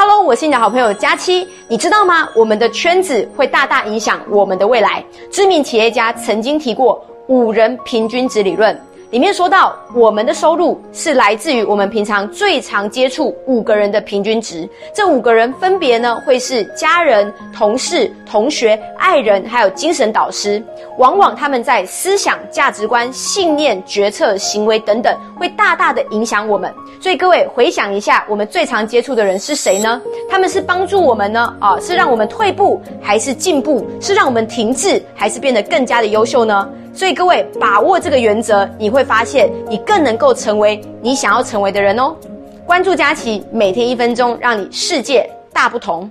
Hello，我是你的好朋友佳期。你知道吗？我们的圈子会大大影响我们的未来。知名企业家曾经提过五人平均值理论。里面说到，我们的收入是来自于我们平常最常接触五个人的平均值。这五个人分别呢，会是家人、同事、同学、爱人，还有精神导师。往往他们在思想、价值观、信念、决策、行为等等，会大大的影响我们。所以各位回想一下，我们最常接触的人是谁呢？他们是帮助我们呢？啊，是让我们退步，还是进步？是让我们停滞，还是变得更加的优秀呢？所以各位把握这个原则，你会发现你更能够成为你想要成为的人哦。关注佳琪，每天一分钟，让你世界大不同。